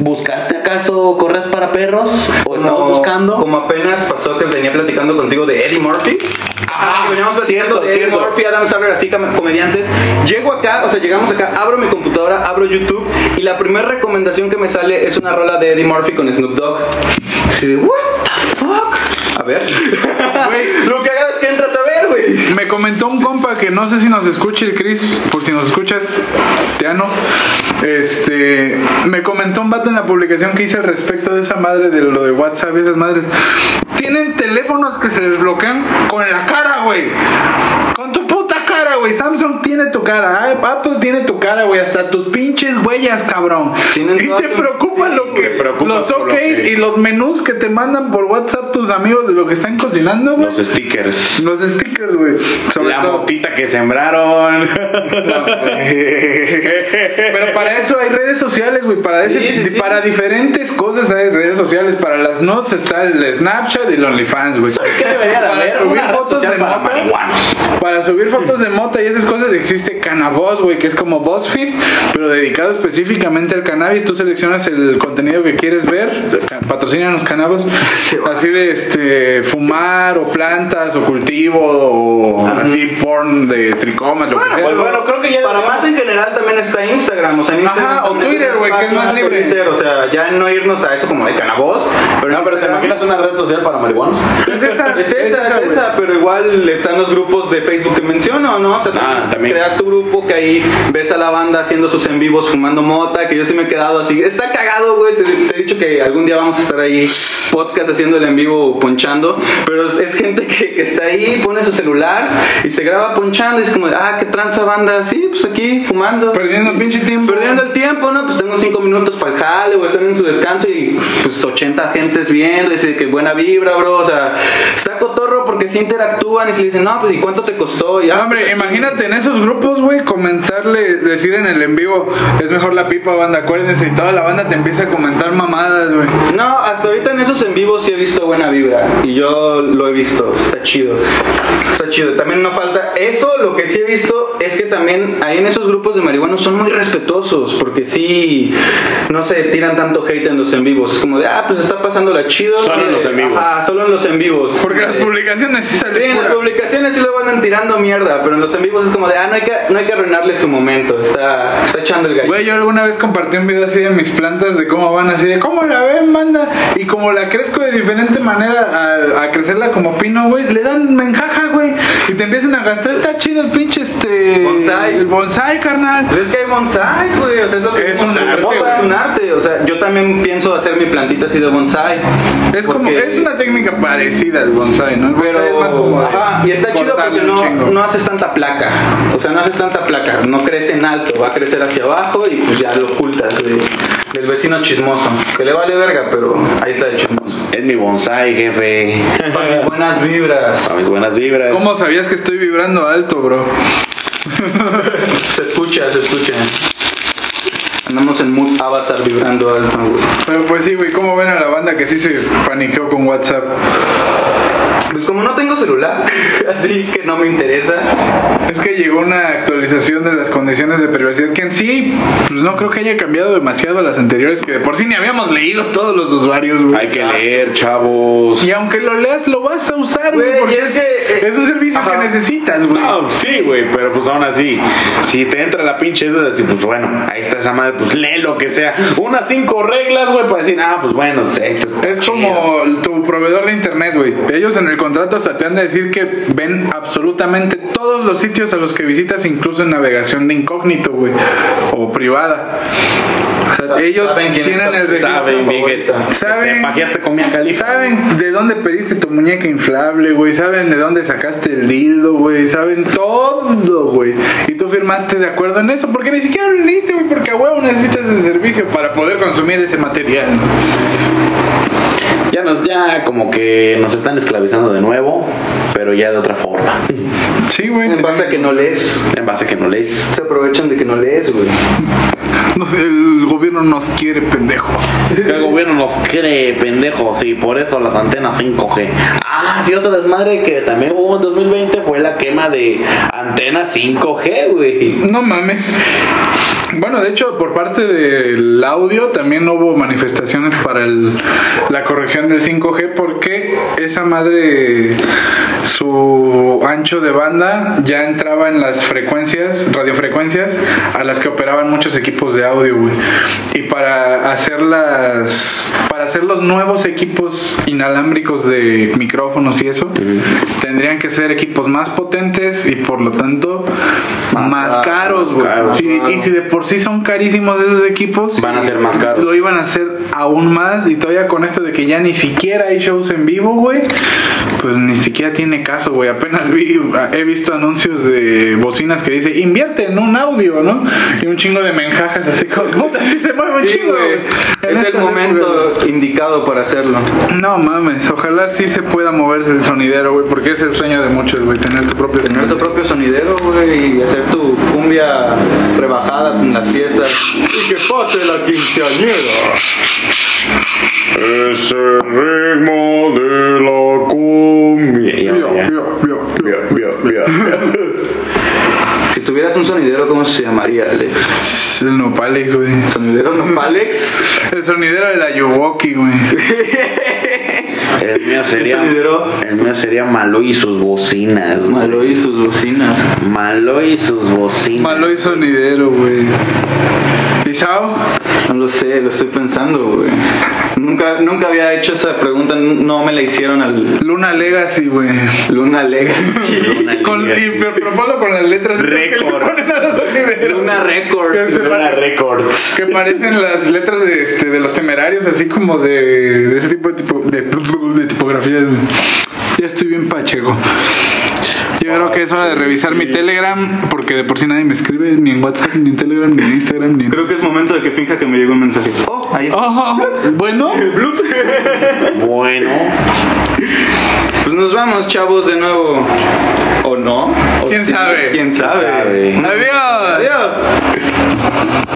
¿Buscaste acaso correas para perros? ¿O estabas buscando? Como apenas pasó que venía platicando contigo de Eddie Murphy. Ajá, que veníamos platicando cierto, de Eddie cierto. Murphy, Adam Sandler, así com- comediantes. Llego acá, o sea, llegamos acá, abro mi computadora, abro YouTube y la primera recomendación que me sale es una rola de Eddie Murphy con Snoop Dogg. Así de, what the fuck? A ver. [LAUGHS] Güey. Lo que hagas es que entras Me comentó un compa que no sé si nos escuche el Chris, por si nos escuchas, te amo. Este, me comentó un vato en la publicación que hice al respecto de esa madre de lo de WhatsApp y esas madres. Tienen teléfonos que se desbloquean con la cara, güey. Con tu puta cara, güey. Samsung tiene tu cara, Ay, Apple tiene tu cara, güey. Hasta tus pinches huellas, cabrón. Tienen y te preocupa sí, lo que preocupa los que- y los menús que te mandan por WhatsApp tus amigos de lo que están cocinando, güey. Los stickers. Los stickers, güey. La todo. motita que sembraron. Pero para eso hay redes sociales, güey. Para, Sí, para diferentes cosas hay redes sociales. Para las notes está el Snapchat y el OnlyFans, güey. ¿Qué debería de Para subir fotos de marihuanos. Para subir fotos de mota y esas cosas existe Cannabis, güey, que es como BuzzFeed, pero dedicado específicamente al cannabis. Tú seleccionas el contenido que quieres ver, patrocínanos Cannabis, [LAUGHS] así de este fumar o plantas o cultivo o así porn de tricomas, lo que sea. pues bueno, creo que ya Para más en general también está Instagram, o sea, en Ajá, Instagram o también Twitter, güey, que es más libre. Twitter, o sea, ya no irnos a eso como de canabos, pero No, pero ¿te imaginas una red social para marihuanos? Es esa, [LAUGHS] Es esa, es güey. esa, pero igual están los grupos de Facebook que menciono, ¿no? O sea, Ah, también. creas tu grupo que ahí ves a la banda haciendo sus en vivos fumando mota, que yo sí me he quedado así. Está cagado, güey. Te, te he dicho que algún día vamos a estar ahí podcast haciendo el en vivo ponchando, pero es, gente que, que está ahí, pone su celular y se graba ponchando y es como, ah, qué tranza banda, sí, pues aquí fumando. Perdiendo pinche tiempo. Perdiendo el tiempo, ¿no? Pues tengo cinco minutos para el jale o están en su descanso y pues 80 gentes viendo, dice que buena vibra, bro. O sea, está cotorro porque si interactúan y se dicen, no, pues ¿y cuánto te costó? Y, ah, hombre, imagínate en esos grupos, güey, comentarle, decir en el en vivo, es mejor la pipa, banda, acuérdense, y toda la banda te empieza a comentar mamadas, güey. No, hasta ahorita en esos en vivos sí he visto buena vibra y yo lo he visto, está chido. Está chido. También no falta eso, lo que sí he visto es que también ahí en esos grupos de marihuanos son muy respetuosos porque sí no se tiran tanto hate en los en vivos. Es como de, ah, pues está pasando la chido. Solo en los en vivos. Ajá, solo en los en vivos. Porque las Eh, publicaciones sí Sí, salen en las publicaciones sí luego andan tirando mierda, pero en los en vivos es como de, ah, no hay que, no hay que arruinarle su momento, está, está echando el gallo. Güey, yo alguna vez compartí un video así de mis plantas, de cómo van así, de cómo la ven, banda. Y como la crezco de diferente manera a, a crecerla como pino, güey, le dan menjaja, güey. Y te empiezan a gastar, está chido el pinche este. Bonsai. El bonsai, carnal. Pues es que hay bonsais, güey, o sea, es lo que Es un arte, es un arte, o sea, yo también pienso hacer mi plantita así de bonsai. Es como, es una técnica parecida al bonsai, ¿no? El pero, es más como. ajá, y está chido porque no, no haces tanta placa, o sea, no haces tanta placa, no crece en alto, va a crecer hacia abajo y pues ya lo ocultas de- del vecino chismoso, que le vale verga, pero ahí está el chismoso. Es mi bonsai, jefe. Para mis buenas vibras, Para mis buenas vibras. ¿Cómo sabías que estoy vibrando alto, bro? [LAUGHS] se escucha, se escucha. Andamos en mood avatar vibrando alto, güey. Pero pues sí, güey, ¿cómo ven a la banda que sí se paniqueó con WhatsApp? Pues como no tengo celular, [LAUGHS] así que no me interesa. Es que llegó una actualización de las condiciones de privacidad que en sí, pues no creo que haya cambiado demasiado a las anteriores, que de por sí ni habíamos leído todos los usuarios, güey. Hay que leer, chavos. Y aunque lo leas, lo vas a usar, güey, porque es, que, eh, es un servicio ajá. que necesitas, güey. No, sí, güey, pero pues aún así, si te entra la pinche duda, decir, pues bueno, ahí está esa madre, pues lee lo que sea. Unas cinco reglas, güey, para decir, ah, pues bueno, Es como tu proveedor de internet, güey. Ellos en el contrato hasta te han de decir que ven absolutamente todos los sitios a los que visitas, incluso en navegación de incógnito, güey, o privada. O sea, Sa- ellos saben quién tienen el registro. Saben, Miguel, Saben. te con. Saben de dónde pediste tu muñeca inflable, güey. Saben de dónde sacaste el dildo, güey. Saben todo, güey. Y tú firmaste de acuerdo en eso. Porque ni siquiera lo leíste, güey. Porque a huevo necesitas ese servicio para poder consumir ese material. Ya nos, ya como que nos están esclavizando de nuevo, pero ya de otra forma. Sí, güey. En base a que no lees. En base a que no lees. Se aprovechan de que no lees, güey. No sé, el gobierno nos quiere, pendejo. El gobierno nos quiere pendejos y por eso las antenas 5G. Ah, sí, otra desmadre que también hubo en 2020 fue la quema de antenas 5G, güey. No mames. Bueno, de hecho, por parte del audio también hubo manifestaciones para el- la corrección del 5G porque esa madre, su ancho de banda ya entraba en las frecuencias, radiofrecuencias, a las que operaban muchos equipos de audio, güey. Y para hacer las, para hacer los nuevos equipos inalámbricos de micrófonos y eso, tendrían que ser equipos más potentes y por lo tanto más, Más caros, güey. y si de por sí son carísimos esos equipos, Van a ser más caros. Lo iban a hacer aún más y todavía con esto de que ya ni siquiera hay shows en vivo, güey. Pues ni siquiera tiene caso, güey. Apenas vi, he visto anuncios de bocinas que dice invierte en un audio, ¿no? Y un chingo de menjajas así como, puta, sí se mueve un Sí, chingo, güey. Es el momento indicado para hacerlo. No mames, ojalá sí se pueda moverse el sonidero, güey, porque es el sueño de muchos, güey, tener tu propio Tener tu sonidero. propio sonidero, güey, y hacer tu cumbia rebajada en las fiestas. Y que pase la quinceañera. Ese ritmo [LAUGHS] Si tuvieras un sonidero, ¿cómo se llamaría, Alex? El Nopalex, güey. ¿Sonidero Nopalex? [LAUGHS] El sonidero de la Yuwoki, güey. El mío [LAUGHS] sería. El mío sería Malo y sus bocinas. güey. Malo y sus bocinas. Malo y sus bocinas. Malo y sonidero, güey. ¿Y? No lo sé, lo estoy pensando, güey. Nunca, nunca había hecho esa pregunta, no me la hicieron al Luna Legacy, güey. Luna Legacy. [LAUGHS] Luna Con, y Legacy. pero proponlo con las letras que le Records. ponen a los sonideros. Luna Records. Luna Records. Que parecen las letras de, este, de los temerarios, así como de, de ese tipo de, tipo, de, de tipografías. güey. Ya estoy bien pacheco. Yo creo que es hora de revisar mi Telegram, porque de por sí nadie me escribe ni en WhatsApp, ni en Telegram, ni en Instagram, ni en... Creo que es momento de que finja que me llegó un mensaje. Oh, ahí está. Oh, bueno, Bueno. Pues nos vamos, chavos, de nuevo. ¿O no? ¿O ¿Quién sí? sabe? ¿Quién sabe? sabe? adiós. Adiós.